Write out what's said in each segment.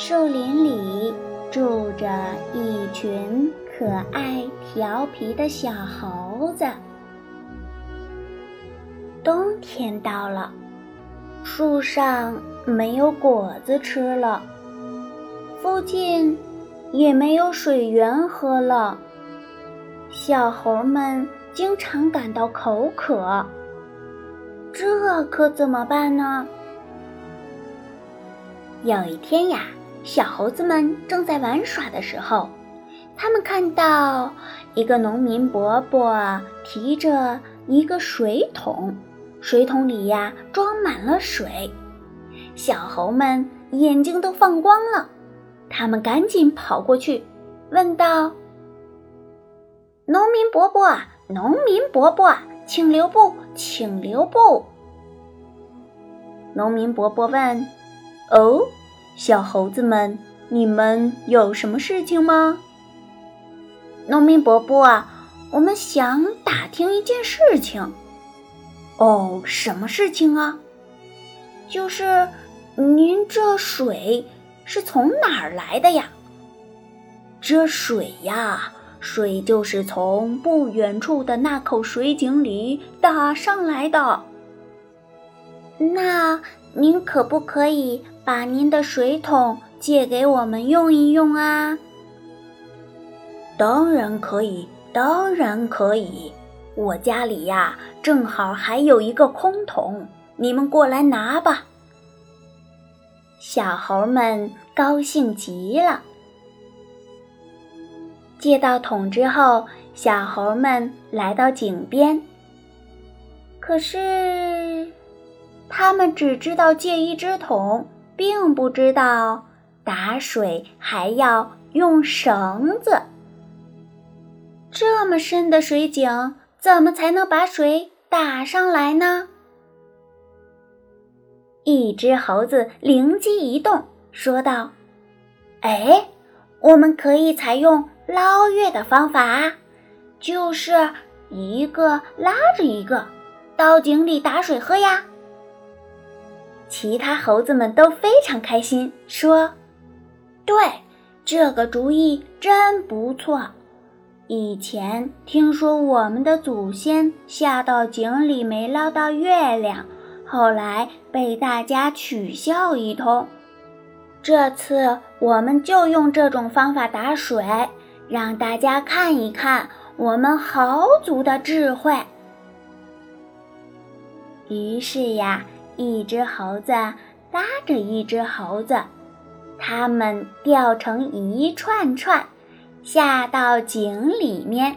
树林里住着一群可爱调皮的小猴子。冬天到了，树上没有果子吃了，附近也没有水源喝了，小猴们经常感到口渴。这可怎么办呢？有一天呀。小猴子们正在玩耍的时候，他们看到一个农民伯伯提着一个水桶，水桶里呀装满了水。小猴们眼睛都放光了，他们赶紧跑过去，问道：“农民伯伯，农民伯伯，请留步，请留步。”农民伯伯问：“哦？”小猴子们，你们有什么事情吗？农民伯伯啊，我们想打听一件事情。哦，什么事情啊？就是您这水是从哪儿来的呀？这水呀，水就是从不远处的那口水井里打上来的。那您可不可以？把您的水桶借给我们用一用啊！当然可以，当然可以。我家里呀，正好还有一个空桶，你们过来拿吧。小猴们高兴极了。借到桶之后，小猴们来到井边，可是他们只知道借一只桶。并不知道打水还要用绳子。这么深的水井，怎么才能把水打上来呢？一只猴子灵机一动，说道：“哎，我们可以采用捞月的方法，就是一个拉着一个到井里打水喝呀。”其他猴子们都非常开心，说：“对，这个主意真不错。以前听说我们的祖先下到井里没捞到月亮，后来被大家取笑一通。这次我们就用这种方法打水，让大家看一看我们猴族的智慧。”于是呀。一只猴子拉着一只猴子，它们吊成一串串，下到井里面。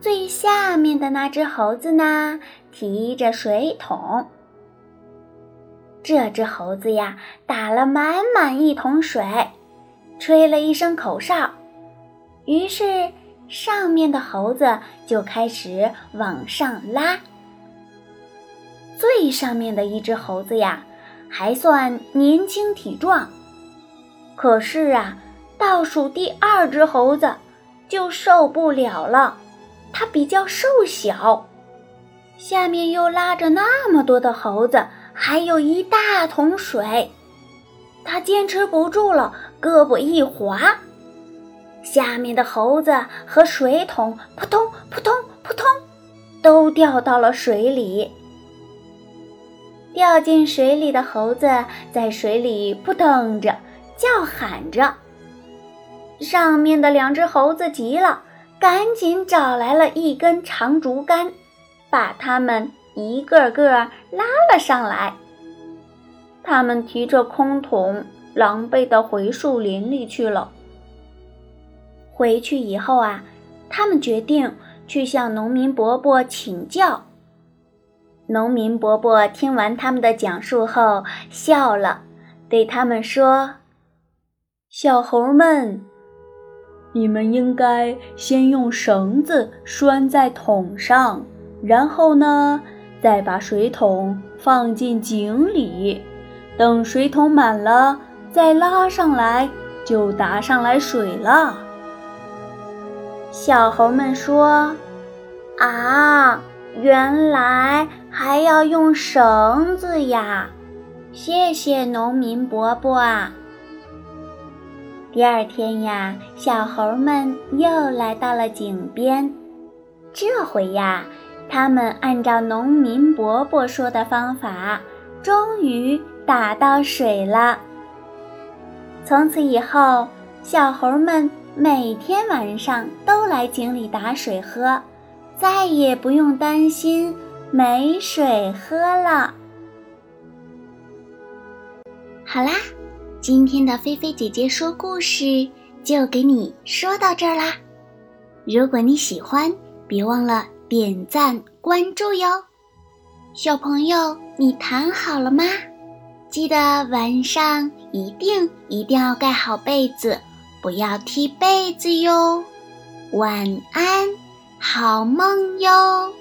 最下面的那只猴子呢，提着水桶。这只猴子呀，打了满满一桶水，吹了一声口哨，于是上面的猴子就开始往上拉。最上面的一只猴子呀，还算年轻体壮，可是啊，倒数第二只猴子就受不了了，它比较瘦小，下面又拉着那么多的猴子，还有一大桶水，它坚持不住了，胳膊一滑，下面的猴子和水桶扑通扑通扑通，都掉到了水里。掉进水里的猴子在水里扑腾着，叫喊着。上面的两只猴子急了，赶紧找来了一根长竹竿，把它们一个个拉了上来。他们提着空桶，狼狈地回树林里去了。回去以后啊，他们决定去向农民伯伯请教。农民伯伯听完他们的讲述后笑了，对他们说：“小猴们，你们应该先用绳子拴在桶上，然后呢，再把水桶放进井里。等水桶满了，再拉上来，就打上来水了。”小猴们说：“啊，原来还要用绳子呀！谢谢农民伯伯啊。”第二天呀，小猴们又来到了井边。这回呀，他们按照农民伯伯说的方法，终于打到水了。从此以后，小猴们。每天晚上都来井里打水喝，再也不用担心没水喝了。好啦，今天的菲菲姐姐说故事就给你说到这儿啦。如果你喜欢，别忘了点赞关注哟。小朋友，你躺好了吗？记得晚上一定一定要盖好被子。不要踢被子哟，晚安，好梦哟。